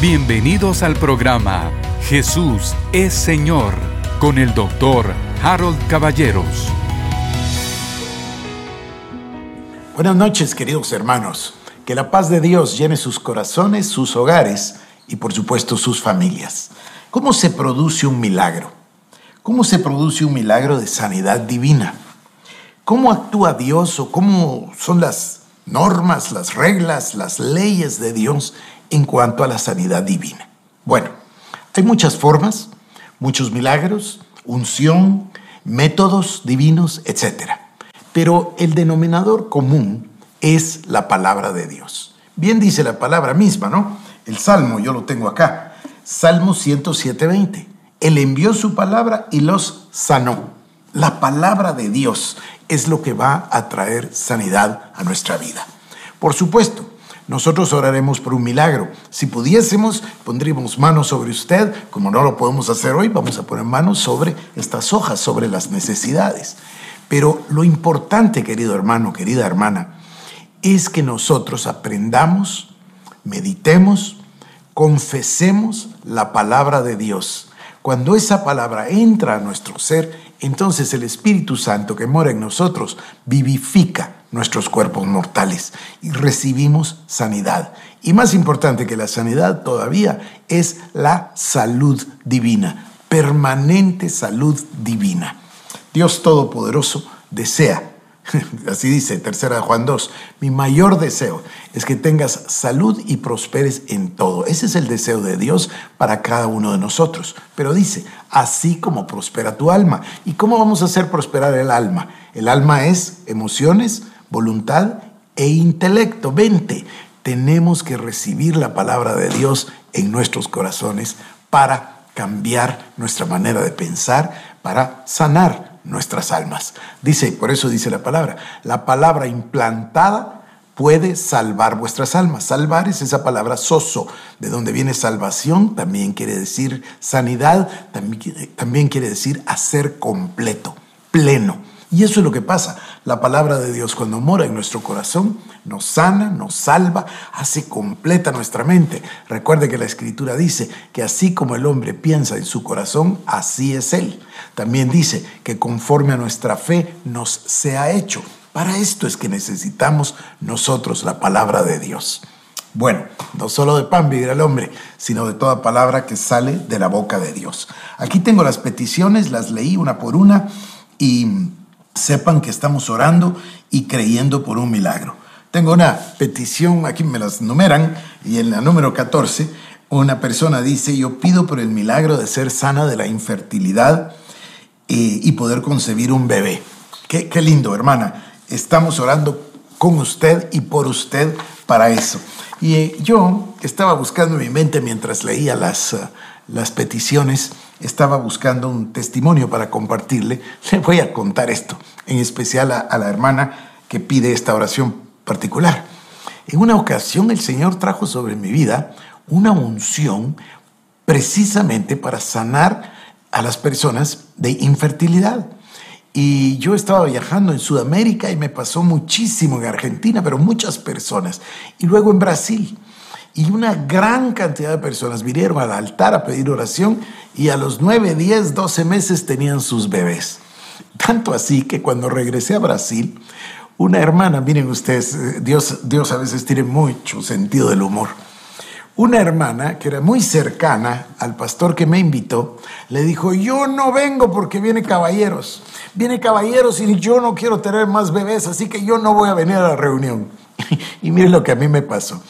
Bienvenidos al programa Jesús es Señor con el doctor Harold Caballeros. Buenas noches, queridos hermanos. Que la paz de Dios llene sus corazones, sus hogares y por supuesto sus familias. ¿Cómo se produce un milagro? ¿Cómo se produce un milagro de sanidad divina? ¿Cómo actúa Dios o cómo son las normas, las reglas, las leyes de Dios en cuanto a la sanidad divina? Bueno, hay muchas formas, muchos milagros, unción, métodos divinos, etc. Pero el denominador común es la palabra de Dios. Bien dice la palabra misma, ¿no? El Salmo, yo lo tengo acá. Salmo 107.20. Él envió su palabra y los sanó. La palabra de Dios es lo que va a traer sanidad a nuestra vida. Por supuesto, nosotros oraremos por un milagro. Si pudiésemos, pondríamos manos sobre usted. Como no lo podemos hacer hoy, vamos a poner manos sobre estas hojas, sobre las necesidades. Pero lo importante, querido hermano, querida hermana, es que nosotros aprendamos, meditemos, confesemos la palabra de Dios. Cuando esa palabra entra a nuestro ser, entonces el Espíritu Santo que mora en nosotros vivifica nuestros cuerpos mortales y recibimos sanidad. Y más importante que la sanidad todavía es la salud divina, permanente salud divina. Dios Todopoderoso desea Así dice, tercera Juan 2, mi mayor deseo es que tengas salud y prosperes en todo. Ese es el deseo de Dios para cada uno de nosotros. Pero dice, así como prospera tu alma. ¿Y cómo vamos a hacer prosperar el alma? El alma es emociones, voluntad e intelecto. Vente, tenemos que recibir la palabra de Dios en nuestros corazones para cambiar nuestra manera de pensar, para sanar nuestras almas. Dice, por eso dice la palabra, la palabra implantada puede salvar vuestras almas. Salvar es esa palabra soso, de donde viene salvación, también quiere decir sanidad, también, también quiere decir hacer completo, pleno. Y eso es lo que pasa. La palabra de Dios cuando mora en nuestro corazón nos sana, nos salva, hace completa nuestra mente. Recuerde que la escritura dice que así como el hombre piensa en su corazón, así es él. También dice que conforme a nuestra fe nos sea hecho. Para esto es que necesitamos nosotros la palabra de Dios. Bueno, no solo de pan vivirá el hombre, sino de toda palabra que sale de la boca de Dios. Aquí tengo las peticiones, las leí una por una y sepan que estamos orando y creyendo por un milagro. Tengo una petición, aquí me las numeran, y en la número 14, una persona dice, yo pido por el milagro de ser sana de la infertilidad eh, y poder concebir un bebé. Qué, qué lindo, hermana. Estamos orando con usted y por usted para eso. Y eh, yo estaba buscando en mi mente mientras leía las, uh, las peticiones, estaba buscando un testimonio para compartirle. Le voy a contar esto, en especial a, a la hermana que pide esta oración particular. En una ocasión el Señor trajo sobre mi vida una unción precisamente para sanar a las personas de infertilidad. Y yo estaba viajando en Sudamérica y me pasó muchísimo en Argentina, pero muchas personas. Y luego en Brasil. Y una gran cantidad de personas vinieron al altar a pedir oración y a los 9, 10, 12 meses tenían sus bebés. Tanto así que cuando regresé a Brasil, una hermana, miren ustedes, Dios, Dios a veces tiene mucho sentido del humor. Una hermana que era muy cercana al pastor que me invitó, le dijo, yo no vengo porque viene caballeros, viene caballeros y yo no quiero tener más bebés, así que yo no voy a venir a la reunión. y miren lo que a mí me pasó.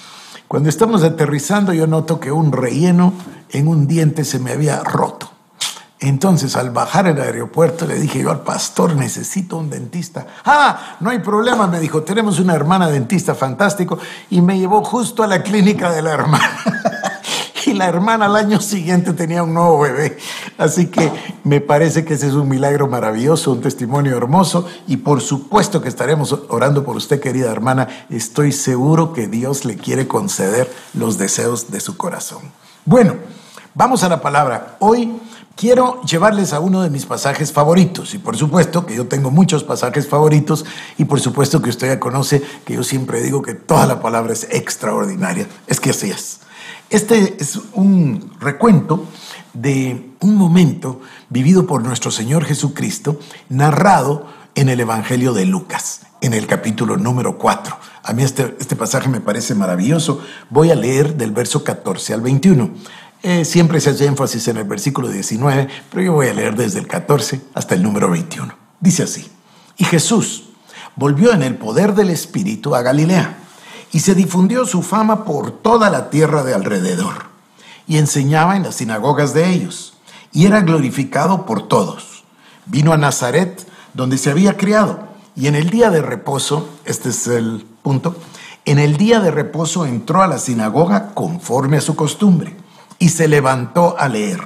Cuando estamos aterrizando yo noto que un relleno en un diente se me había roto. Entonces al bajar el aeropuerto le dije yo al pastor, necesito un dentista. Ah, no hay problema, me dijo, tenemos una hermana dentista fantástico y me llevó justo a la clínica de la hermana. la hermana al año siguiente tenía un nuevo bebé. Así que me parece que ese es un milagro maravilloso, un testimonio hermoso y por supuesto que estaremos orando por usted, querida hermana. Estoy seguro que Dios le quiere conceder los deseos de su corazón. Bueno, vamos a la palabra. Hoy quiero llevarles a uno de mis pasajes favoritos y por supuesto que yo tengo muchos pasajes favoritos y por supuesto que usted ya conoce que yo siempre digo que toda la palabra es extraordinaria. Es que así es. Este es un recuento de un momento vivido por nuestro Señor Jesucristo, narrado en el Evangelio de Lucas, en el capítulo número 4. A mí este, este pasaje me parece maravilloso. Voy a leer del verso 14 al 21. Eh, siempre se hace énfasis en el versículo 19, pero yo voy a leer desde el 14 hasta el número 21. Dice así, y Jesús volvió en el poder del Espíritu a Galilea, y se difundió su fama por toda la tierra de alrededor, y enseñaba en las sinagogas de ellos, y era glorificado por todos. Vino a Nazaret, donde se había criado, y en el día de reposo, este es el punto, en el día de reposo entró a la sinagoga conforme a su costumbre y se levantó a leer.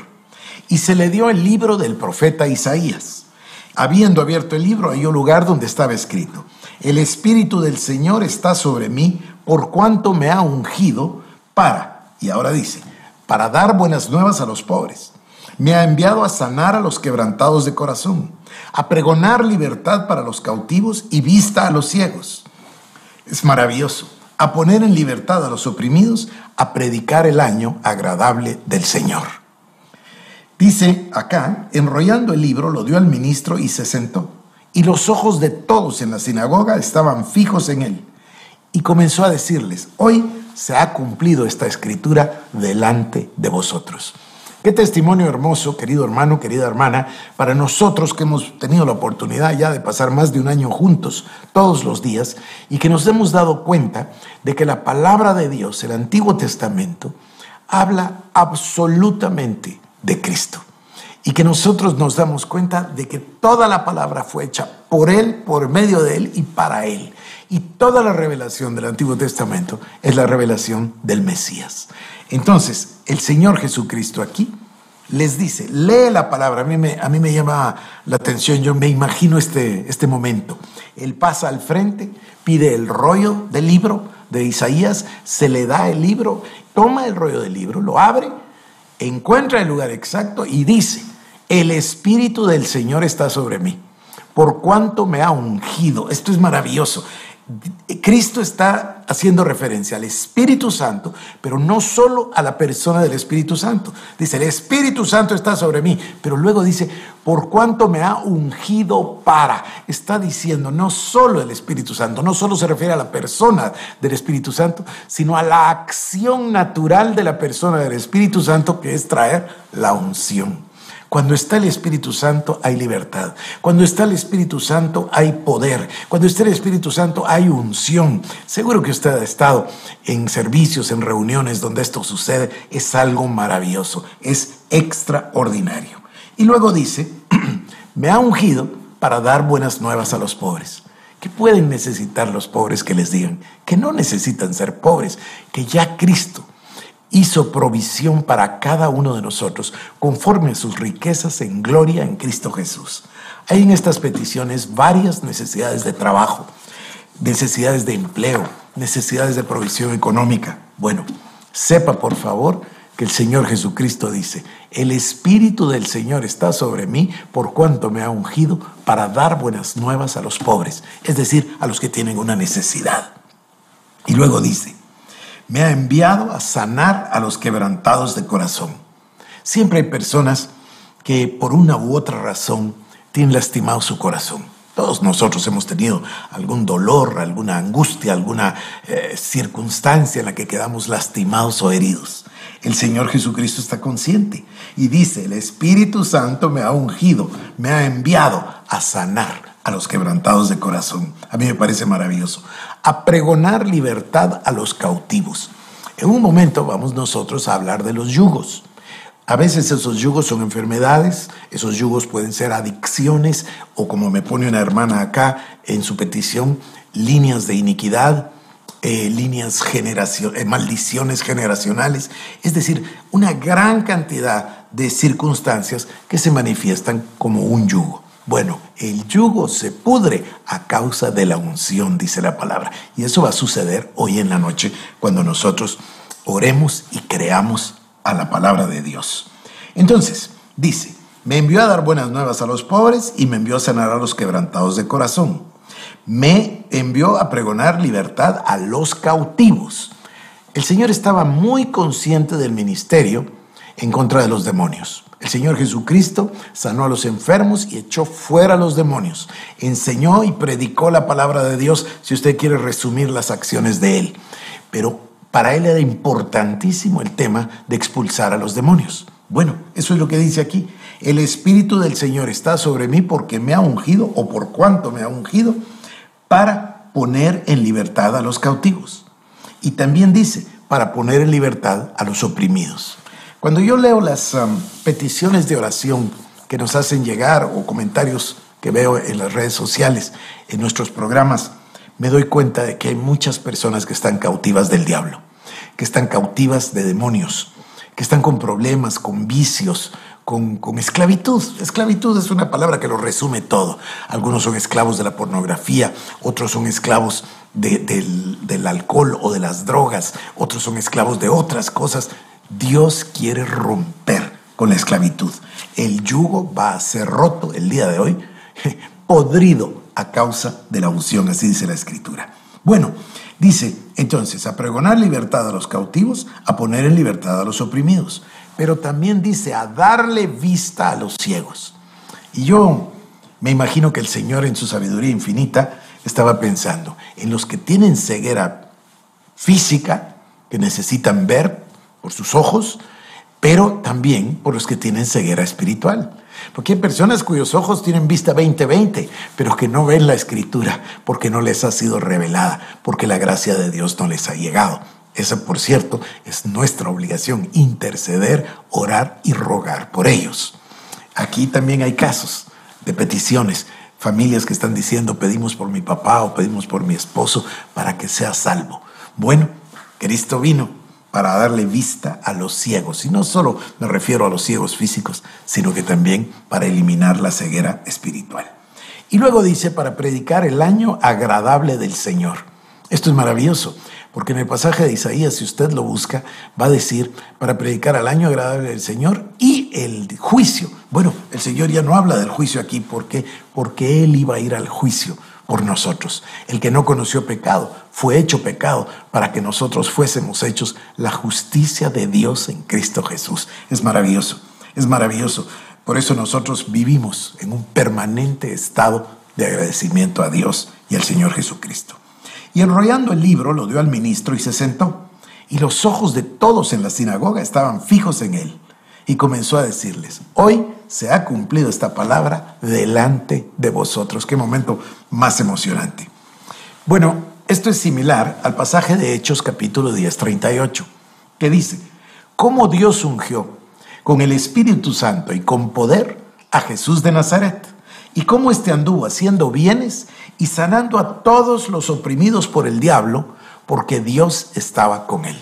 Y se le dio el libro del profeta Isaías. Habiendo abierto el libro, halló lugar donde estaba escrito, El Espíritu del Señor está sobre mí, por cuanto me ha ungido para, y ahora dice, para dar buenas nuevas a los pobres. Me ha enviado a sanar a los quebrantados de corazón, a pregonar libertad para los cautivos y vista a los ciegos. Es maravilloso a poner en libertad a los oprimidos, a predicar el año agradable del Señor. Dice acá, enrollando el libro, lo dio al ministro y se sentó. Y los ojos de todos en la sinagoga estaban fijos en él. Y comenzó a decirles, hoy se ha cumplido esta escritura delante de vosotros. Qué testimonio hermoso, querido hermano, querida hermana, para nosotros que hemos tenido la oportunidad ya de pasar más de un año juntos todos los días y que nos hemos dado cuenta de que la palabra de Dios, el Antiguo Testamento, habla absolutamente de Cristo. Y que nosotros nos damos cuenta de que toda la palabra fue hecha por Él, por medio de Él y para Él. Y toda la revelación del Antiguo Testamento es la revelación del Mesías. Entonces, el Señor Jesucristo aquí les dice, lee la palabra. A mí me, llama la atención, yo me imagino este, este momento. Él pasa al frente, pide el rollo del libro de Isaías, se le da el libro, toma el rollo del libro, lo abre, encuentra el lugar exacto y dice, el Espíritu del Señor está sobre mí, por cuanto me ha ungido. Esto es maravilloso. Cristo está haciendo referencia al Espíritu Santo, pero no solo a la persona del Espíritu Santo. Dice, el Espíritu Santo está sobre mí, pero luego dice, por cuanto me ha ungido para. Está diciendo, no solo el Espíritu Santo, no solo se refiere a la persona del Espíritu Santo, sino a la acción natural de la persona del Espíritu Santo, que es traer la unción. Cuando está el Espíritu Santo hay libertad. Cuando está el Espíritu Santo hay poder. Cuando está el Espíritu Santo hay unción. Seguro que usted ha estado en servicios, en reuniones donde esto sucede. Es algo maravilloso. Es extraordinario. Y luego dice, me ha ungido para dar buenas nuevas a los pobres. ¿Qué pueden necesitar los pobres que les digan? Que no necesitan ser pobres, que ya Cristo hizo provisión para cada uno de nosotros conforme a sus riquezas en gloria en Cristo Jesús. Hay en estas peticiones varias necesidades de trabajo, necesidades de empleo, necesidades de provisión económica. Bueno, sepa por favor que el Señor Jesucristo dice, el Espíritu del Señor está sobre mí por cuanto me ha ungido para dar buenas nuevas a los pobres, es decir, a los que tienen una necesidad. Y luego dice, me ha enviado a sanar a los quebrantados de corazón. Siempre hay personas que por una u otra razón tienen lastimado su corazón. Todos nosotros hemos tenido algún dolor, alguna angustia, alguna eh, circunstancia en la que quedamos lastimados o heridos. El Señor Jesucristo está consciente y dice, el Espíritu Santo me ha ungido, me ha enviado a sanar a los quebrantados de corazón. A mí me parece maravilloso. A pregonar libertad a los cautivos. En un momento vamos nosotros a hablar de los yugos. A veces esos yugos son enfermedades, esos yugos pueden ser adicciones o como me pone una hermana acá en su petición, líneas de iniquidad, eh, líneas generación, eh, maldiciones generacionales, es decir, una gran cantidad de circunstancias que se manifiestan como un yugo. Bueno, el yugo se pudre a causa de la unción, dice la palabra. Y eso va a suceder hoy en la noche cuando nosotros oremos y creamos a la palabra de Dios. Entonces, dice, me envió a dar buenas nuevas a los pobres y me envió a sanar a los quebrantados de corazón. Me envió a pregonar libertad a los cautivos. el Señor estaba muy consciente del ministerio en contra de los demonios. El Señor Jesucristo sanó a los enfermos y echó fuera a los demonios. Enseñó y predicó la palabra de Dios, si usted quiere resumir las acciones de Él. Pero para Él era importantísimo el tema de expulsar a los demonios. Bueno, eso es lo que dice aquí. El Espíritu del Señor está sobre mí porque me ha ungido o por cuanto me ha ungido para poner en libertad a los cautivos. Y también dice, para poner en libertad a los oprimidos. Cuando yo leo las um, peticiones de oración que nos hacen llegar o comentarios que veo en las redes sociales, en nuestros programas, me doy cuenta de que hay muchas personas que están cautivas del diablo, que están cautivas de demonios, que están con problemas, con vicios, con, esclavitud. Esclavitud es una palabra que lo resume todo. Algunos son esclavos de la pornografía, otros son esclavos del, del alcohol o de las drogas, otros son esclavos de otras cosas. Dios quiere romper con la esclavitud. El yugo va a ser roto el día de hoy, podrido a causa de la unción, así dice la escritura. Bueno, dice entonces a pregonar libertad a los cautivos, a poner en libertad a los oprimidos, pero también dice a darle vista a los ciegos. Y yo me imagino que el Señor en su sabiduría infinita estaba pensando en los que tienen ceguera física, que necesitan ver por sus ojos, pero también por los que tienen ceguera espiritual. Porque hay personas cuyos ojos tienen vista 20-20, pero que no ven la escritura porque no les ha sido revelada, porque la gracia de Dios no les ha llegado. Esa, por cierto, es nuestra obligación, interceder, orar y rogar por ellos. Aquí también hay casos de peticiones, familias que están diciendo pedimos por mi papá o pedimos por mi esposo para que sea salvo. Bueno, Cristo vino para darle vista a los ciegos. Y no solo me refiero a los ciegos físicos, sino que también para eliminar la ceguera espiritual. Y luego dice, para predicar el año agradable del Señor. Esto es maravilloso, porque en el pasaje de Isaías, si usted lo busca, va a decir, para predicar el año agradable del Señor y el juicio. Bueno, el Señor ya no habla del juicio aquí, ¿por qué? Porque Él iba a ir al juicio por nosotros. El que no conoció pecado fue hecho pecado para que nosotros fuésemos hechos la justicia de Dios en Cristo Jesús. Es maravilloso, es maravilloso. Por eso nosotros vivimos en un permanente estado de agradecimiento a Dios y al Señor Jesucristo. Y enrollando el libro lo dio al ministro y se sentó. Y los ojos de todos en la sinagoga estaban fijos en él. Y comenzó a decirles, hoy se ha cumplido esta palabra delante de vosotros. Qué momento más emocionante. Bueno, esto es similar al pasaje de Hechos capítulo 10, 38, que dice, cómo Dios ungió con el Espíritu Santo y con poder a Jesús de Nazaret, y cómo éste anduvo haciendo bienes y sanando a todos los oprimidos por el diablo, porque Dios estaba con él.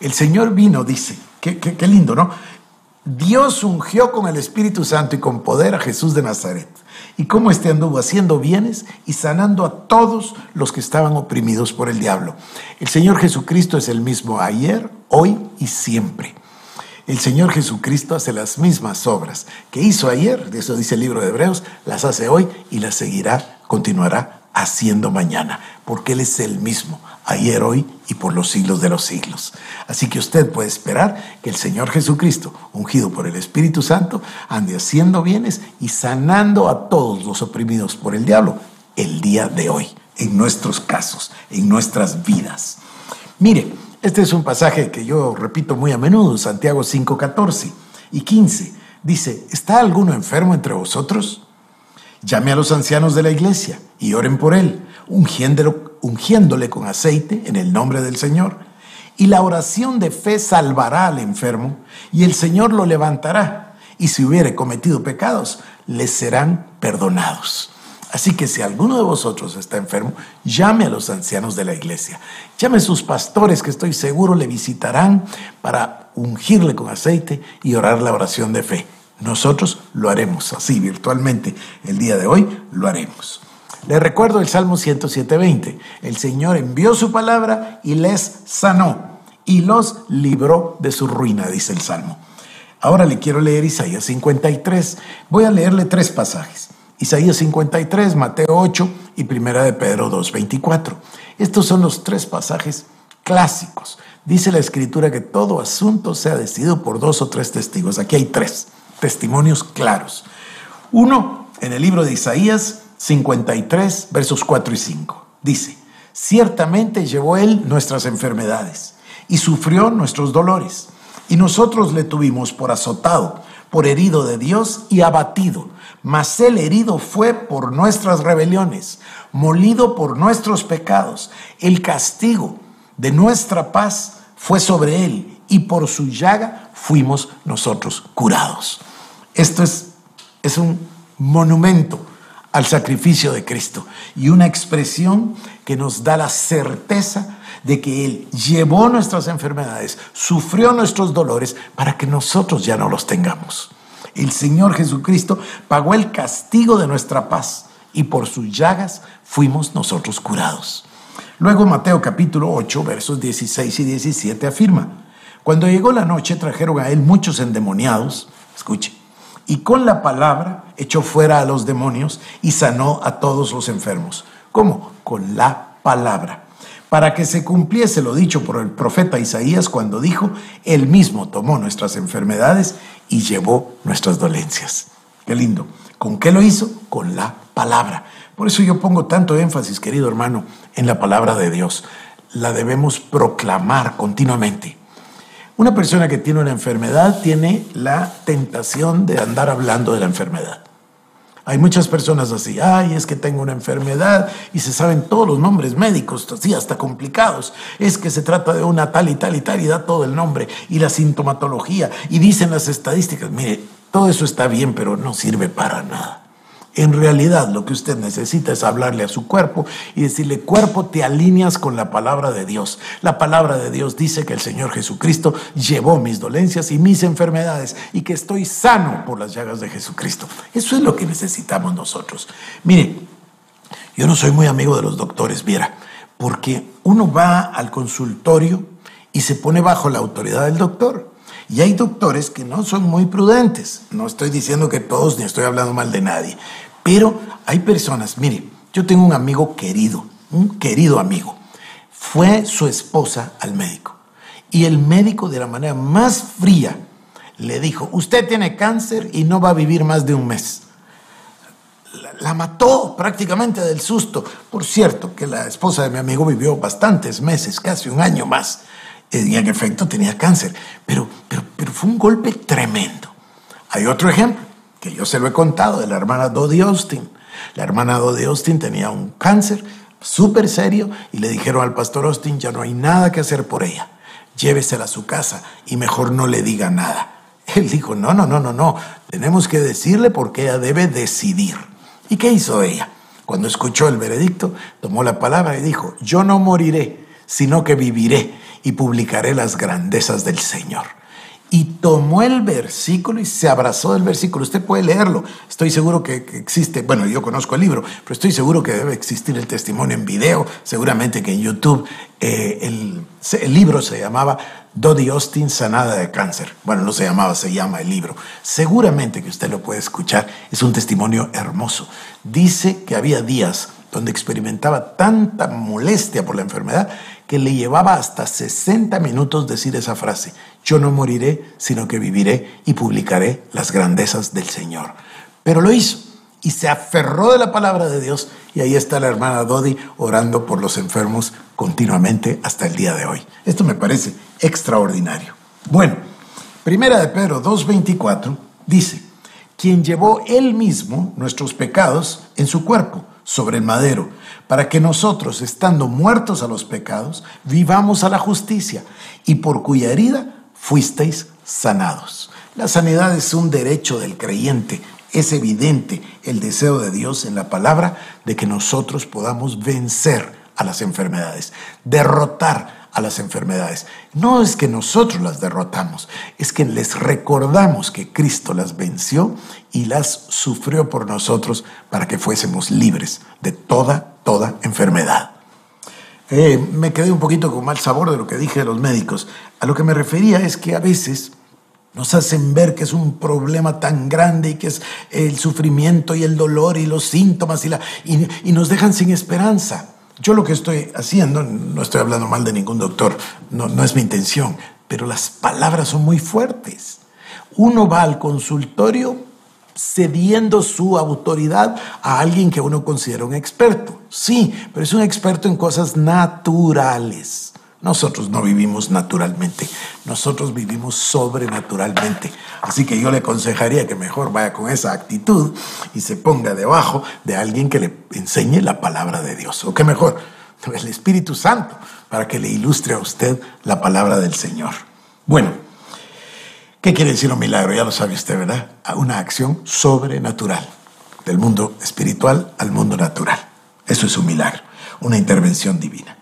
El Señor vino, dice, qué, lindo, ¿no? Dios ungió con el Espíritu Santo y con poder a Jesús de Nazaret. Y cómo éste anduvo haciendo bienes y sanando a todos los que estaban oprimidos por el diablo. El Señor Jesucristo es el mismo ayer, hoy y siempre. El Señor Jesucristo hace las mismas obras que hizo ayer, de eso dice el libro de Hebreos, las hace hoy y las seguirá, continuará haciendo mañana, porque Él es el mismo ayer, hoy y por los siglos de los siglos. Así que usted puede esperar que el Señor Jesucristo, ungido por el Espíritu Santo, ande haciendo bienes y sanando a todos los oprimidos por el diablo el día de hoy, en nuestros casos, en nuestras vidas. Mire, este es un pasaje que yo repito muy a menudo, Santiago 5, 14 y 15. Dice, ¿está alguno enfermo entre vosotros? Llame a los ancianos de la iglesia y oren por él, ungiéndolo ungiéndole con aceite en el nombre del Señor. Y la oración de fe salvará al enfermo y el Señor lo levantará. Y si hubiere cometido pecados, les serán perdonados. Así que si alguno de vosotros está enfermo, llame a los ancianos de la iglesia. Llame a sus pastores que estoy seguro le visitarán para ungirle con aceite y orar la oración de fe. Nosotros lo haremos así virtualmente. El día de hoy lo haremos. Le recuerdo el Salmo 107.20. El Señor envió su palabra y les sanó y los libró de su ruina, dice el Salmo. Ahora le quiero leer Isaías 53. Voy a leerle tres pasajes. Isaías 53, Mateo 8 y Primera de Pedro 2.24. Estos son los tres pasajes clásicos. Dice la escritura que todo asunto sea decidido por dos o tres testigos. Aquí hay tres testimonios claros. Uno, en el libro de Isaías 53, versos 4 y 5. Dice, ciertamente llevó él nuestras enfermedades y sufrió nuestros dolores. Y nosotros le tuvimos por azotado, por herido de Dios y abatido. Mas el herido fue por nuestras rebeliones, molido por nuestros pecados. El castigo de nuestra paz fue sobre él y por su llaga fuimos nosotros curados. Esto es, es un monumento al sacrificio de Cristo y una expresión que nos da la certeza de que Él llevó nuestras enfermedades, sufrió nuestros dolores para que nosotros ya no los tengamos. El Señor Jesucristo pagó el castigo de nuestra paz y por sus llagas fuimos nosotros curados. Luego Mateo capítulo 8, versos 16 y 17 afirma, cuando llegó la noche trajeron a él muchos endemoniados, escuche, y con la palabra echó fuera a los demonios y sanó a todos los enfermos. ¿Cómo? Con la palabra. Para que se cumpliese lo dicho por el profeta Isaías cuando dijo, Él mismo tomó nuestras enfermedades y llevó nuestras dolencias. Qué lindo. ¿Con qué lo hizo? Con la palabra. Por eso yo pongo tanto énfasis, querido hermano, en la palabra de Dios. La debemos proclamar continuamente. Una persona que tiene una enfermedad tiene la tentación de andar hablando de la enfermedad. Hay muchas personas así, ay, es que tengo una enfermedad y se saben todos los nombres médicos, así hasta complicados. Es que se trata de una tal y tal y tal y da todo el nombre y la sintomatología y dicen las estadísticas. Mire, todo eso está bien, pero no sirve para nada. En realidad lo que usted necesita es hablarle a su cuerpo y decirle, cuerpo, te alineas con la palabra de Dios. La palabra de Dios dice que el Señor Jesucristo llevó mis dolencias y mis enfermedades y que estoy sano por las llagas de Jesucristo. Eso es lo que necesitamos nosotros. Mire, yo no soy muy amigo de los doctores, viera, porque uno va al consultorio y se pone bajo la autoridad del doctor. Y hay doctores que no son muy prudentes. No estoy diciendo que todos, ni estoy hablando mal de nadie. Pero hay personas, mire, yo tengo un amigo querido, un querido amigo. Fue su esposa al médico. Y el médico de la manera más fría le dijo, usted tiene cáncer y no va a vivir más de un mes. La, mató prácticamente del susto. Por cierto, que la esposa de mi amigo vivió bastantes meses, casi un año más. Y en efecto tenía cáncer. Pero, pero, pero fue un golpe tremendo. Hay otro ejemplo que yo se lo he contado, de la hermana Dodie Austin. La hermana Dodie Austin tenía un cáncer súper serio y le dijeron al pastor Austin, ya no hay nada que hacer por ella, llévesela a su casa y mejor no le diga nada. Él dijo, no, no, no, no, no, tenemos que decirle porque ella debe decidir. ¿Y qué hizo ella? Cuando escuchó el veredicto, tomó la palabra y dijo, yo no moriré, sino que viviré y publicaré las grandezas del Señor y tomó el versículo y se abrazó del versículo. Usted puede leerlo. Estoy seguro que, existe, bueno, yo conozco el libro, pero estoy seguro que debe existir el testimonio en video. Seguramente que en YouTube eh, el, libro se llamaba Dodie Austin sanada de cáncer. Bueno, no se llamaba, se llama el libro. Seguramente que usted lo puede escuchar. Es un testimonio hermoso. Dice que había días donde experimentaba tanta molestia por la enfermedad que le llevaba hasta 60 minutos decir esa frase, yo no moriré, sino que viviré y publicaré las grandezas del Señor. Pero lo hizo y se aferró de la palabra de Dios y ahí está la hermana Dodi orando por los enfermos continuamente hasta el día de hoy. Esto me parece extraordinario. Bueno, primera de Pedro 2.24 dice, quien llevó él mismo nuestros pecados en su cuerpo sobre el madero, para que nosotros, estando muertos a los pecados, vivamos a la justicia, y por cuya herida fuisteis sanados. La sanidad es un derecho del creyente. Es evidente el deseo de Dios en la palabra de que nosotros podamos vencer a las enfermedades, derrotar a las enfermedades. No es que nosotros las derrotamos, es que les recordamos que Cristo las venció y las sufrió por nosotros para que fuésemos libres de toda, toda enfermedad. Eh, me quedé un poquito con mal sabor de lo que dije de los médicos. A lo que me refería es que a veces nos hacen ver que es un problema tan grande y que es el sufrimiento y el dolor y los síntomas y, la, y nos dejan sin esperanza. Yo lo que estoy haciendo, no estoy hablando mal de ningún doctor, no, no es mi intención, pero las palabras son muy fuertes. Uno va al consultorio cediendo su autoridad a alguien que uno considera un experto. Sí, pero es un experto en cosas naturales. Nosotros no vivimos naturalmente, nosotros vivimos sobrenaturalmente. Así que yo le aconsejaría que mejor vaya con esa actitud y se ponga debajo de alguien que le enseñe la palabra de Dios. O que mejor, el Espíritu Santo, para que le ilustre a usted la palabra del Señor. Bueno, ¿qué quiere decir un milagro? Ya lo sabe usted, ¿verdad? Una acción sobrenatural, del mundo espiritual al mundo natural. Eso es un milagro, una intervención divina.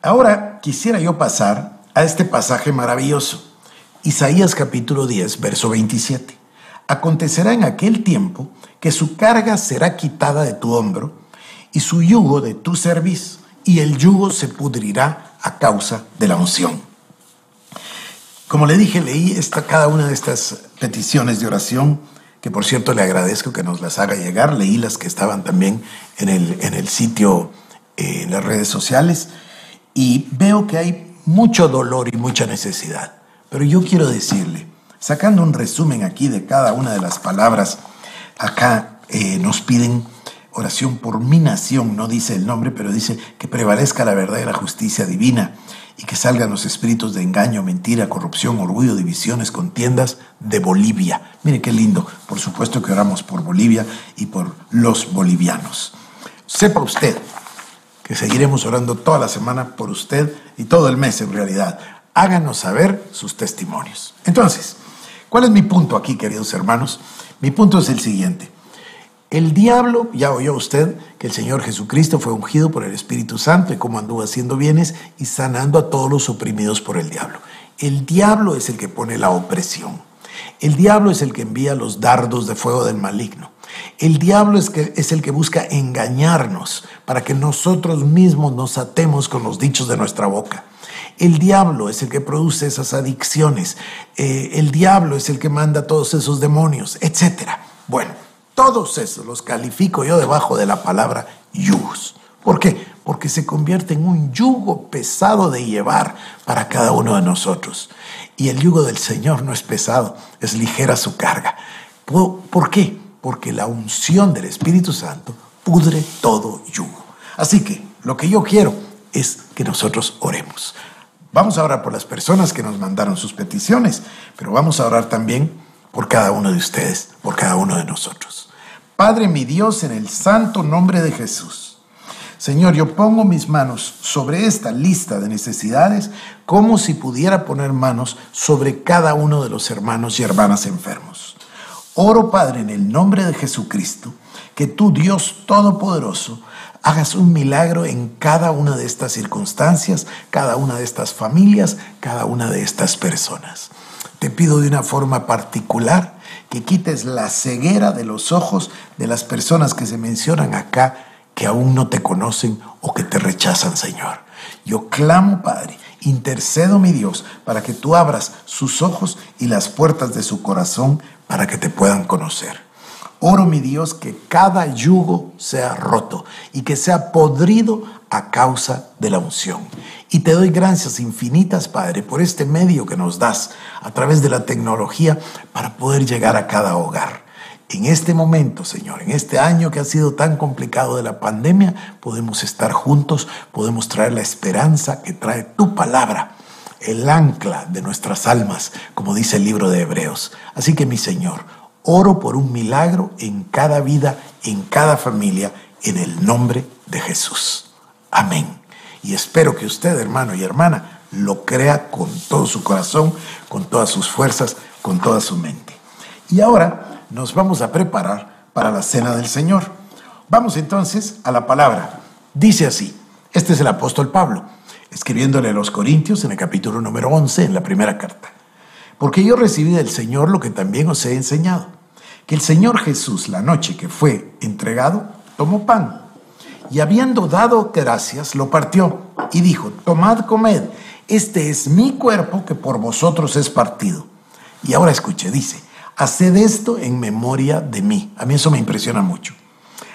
Ahora quisiera yo pasar a este pasaje maravilloso. Isaías capítulo 10, verso 27. Acontecerá en aquel tiempo que su carga será quitada de tu hombro y su yugo de tu cerviz, y el yugo se pudrirá a causa de la unción. Como le dije, leí cada una de estas peticiones de oración, que por cierto le agradezco que nos las haga llegar. Leí las que estaban también en el, en el sitio, eh, en las redes sociales y veo que hay mucho dolor y mucha necesidad. Pero yo quiero decirle, sacando un resumen aquí de cada una de las palabras, acá eh, nos piden oración por mi nación, no dice el nombre, pero dice que prevalezca la verdad y la justicia divina y que salgan los espíritus de engaño, mentira, corrupción, orgullo, divisiones, contiendas de Bolivia. Mire qué lindo, por supuesto que oramos por Bolivia y por los bolivianos. Sepa usted que seguiremos orando toda la semana por usted y todo el mes en realidad. Háganos saber sus testimonios. Entonces, ¿cuál es mi punto aquí, queridos hermanos? Mi punto es el siguiente. El diablo, ya oyó usted que el Señor Jesucristo fue ungido por el Espíritu Santo y cómo anduvo haciendo bienes y sanando a todos los oprimidos por el diablo. El diablo es el que pone la opresión. El diablo es el que envía los dardos de fuego del maligno. El diablo es, que, es el que busca engañarnos para que nosotros mismos nos atemos con los dichos de nuestra boca. El diablo es el que produce esas adicciones. Eh, el diablo es el que manda todos esos demonios, etc. Bueno, todos esos los califico yo debajo de la palabra yugos. ¿Por qué? Porque se convierte en un yugo pesado de llevar para cada uno de nosotros. Y el yugo del Señor no es pesado, es ligera su carga. ¿Por qué? porque la unción del Espíritu Santo pudre todo yugo. Así que lo que yo quiero es que nosotros oremos. Vamos a orar por las personas que nos mandaron sus peticiones, pero vamos a orar también por cada uno de ustedes, por cada uno de nosotros. Padre mi Dios, en el santo nombre de Jesús. Señor, yo pongo mis manos sobre esta lista de necesidades como si pudiera poner manos sobre cada uno de los hermanos y hermanas enfermos. Oro, Padre, en el nombre de Jesucristo, que tú, Dios Todopoderoso, hagas un milagro en cada una de estas circunstancias, cada una de estas familias, cada una de estas personas. Te pido de una forma particular que quites la ceguera de los ojos de las personas que se mencionan acá que aún no te conocen o que te rechazan, Señor. Yo clamo, Padre, intercedo, mi Dios, para que tú abras sus ojos y las puertas de su corazón para que te puedan conocer. Oro, mi Dios, que cada yugo sea roto y que sea podrido a causa de la unción. Y te doy gracias infinitas, Padre, por este medio que nos das a través de la tecnología para poder llegar a cada hogar. En este momento, Señor, en este año que ha sido tan complicado de la pandemia, podemos estar juntos, podemos traer la esperanza que trae tu palabra el ancla de nuestras almas, como dice el libro de Hebreos. Así que mi Señor, oro por un milagro en cada vida, en cada familia, en el nombre de Jesús. Amén. Y espero que usted, hermano y hermana, lo crea con todo su corazón, con todas sus fuerzas, con toda su mente. Y ahora nos vamos a preparar para la cena del Señor. Vamos entonces a la palabra. Dice así, este es el apóstol Pablo escribiéndole a los Corintios en el capítulo número 11, en la primera carta. Porque yo recibí del Señor lo que también os he enseñado, que el Señor Jesús, la noche que fue entregado, tomó pan y habiendo dado gracias, lo partió y dijo, tomad, comed, este es mi cuerpo que por vosotros es partido. Y ahora escuche, dice, haced esto en memoria de mí. A mí eso me impresiona mucho.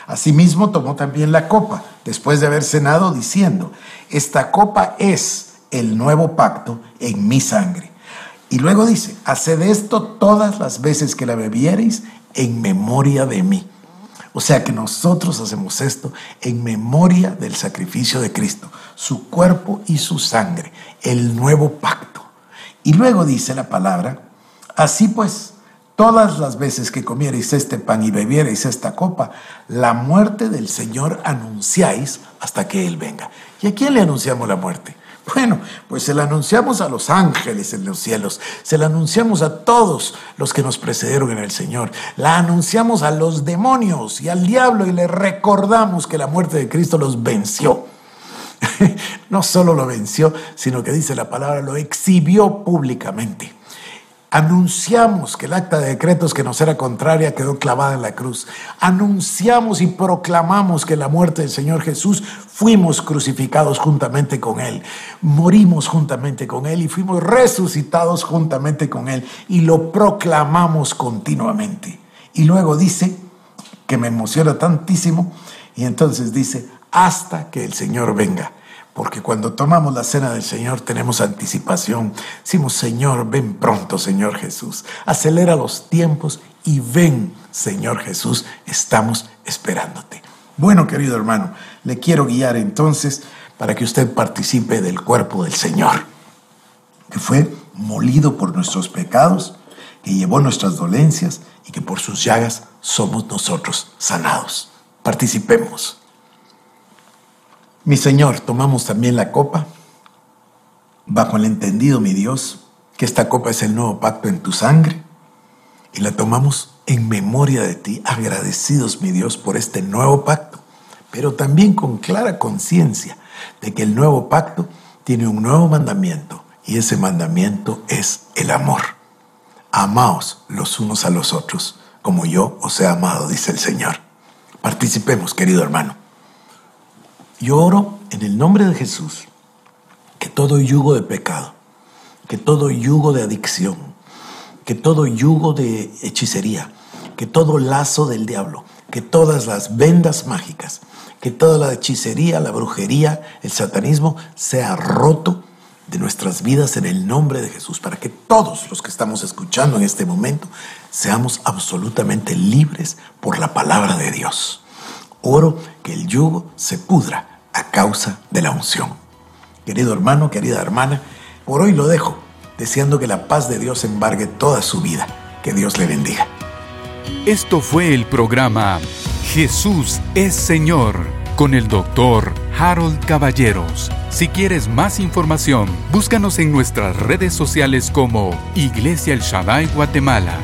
Asimismo tomó también la copa, después de haber cenado, diciendo, esta copa es el nuevo pacto en mi sangre. Y luego dice, haced esto todas las veces que la bebiereis en memoria de mí. O sea que nosotros hacemos esto en memoria del sacrificio de Cristo, su cuerpo y su sangre, el nuevo pacto. Y luego dice la palabra, así pues, Todas las veces que comierais este pan y bebierais esta copa, la muerte del Señor anunciáis hasta que Él venga. ¿Y a quién le anunciamos la muerte? Bueno, pues se la anunciamos a los ángeles en los cielos, se la anunciamos a todos los que nos precedieron en el Señor, la anunciamos a los demonios y al diablo y le recordamos que la muerte de Cristo los venció. no solo lo venció, sino que dice la palabra, lo exhibió públicamente. Anunciamos que el acta de decretos que nos era contraria quedó clavada en la cruz. Anunciamos y proclamamos que la muerte del Señor Jesús fuimos crucificados juntamente con Él. Morimos juntamente con Él y fuimos resucitados juntamente con Él. Y lo proclamamos continuamente. Y luego dice, que me emociona tantísimo, y entonces dice, hasta que el Señor venga. Porque cuando tomamos la cena del Señor tenemos anticipación. Decimos, Señor, ven pronto, Señor Jesús. Acelera los tiempos y ven, Señor Jesús. Estamos esperándote. Bueno, querido hermano, le quiero guiar entonces para que usted participe del cuerpo del Señor, que fue molido por nuestros pecados, que llevó nuestras dolencias y que por sus llagas somos nosotros sanados. Participemos. Mi Señor, tomamos también la copa, bajo el entendido, mi Dios, que esta copa es el nuevo pacto en tu sangre, y la tomamos en memoria de ti, agradecidos, mi Dios, por este nuevo pacto, pero también con clara conciencia de que el nuevo pacto tiene un nuevo mandamiento, y ese mandamiento es el amor. Amaos los unos a los otros, como yo os he amado, dice el Señor. Participemos, querido hermano. Yo oro en el nombre de Jesús que todo yugo de pecado, que todo yugo de adicción, que todo yugo de hechicería, que todo lazo del diablo, que todas las vendas mágicas, que toda la hechicería, la brujería, el satanismo sea roto de nuestras vidas en el nombre de Jesús, para que todos los que estamos escuchando en este momento seamos absolutamente libres por la palabra de Dios. Oro que el yugo se pudra a causa de la unción. Querido hermano, querida hermana, por hoy lo dejo, deseando que la paz de Dios embargue toda su vida. Que Dios le bendiga. Esto fue el programa Jesús es Señor con el doctor Harold Caballeros. Si quieres más información, búscanos en nuestras redes sociales como Iglesia El Shaddai Guatemala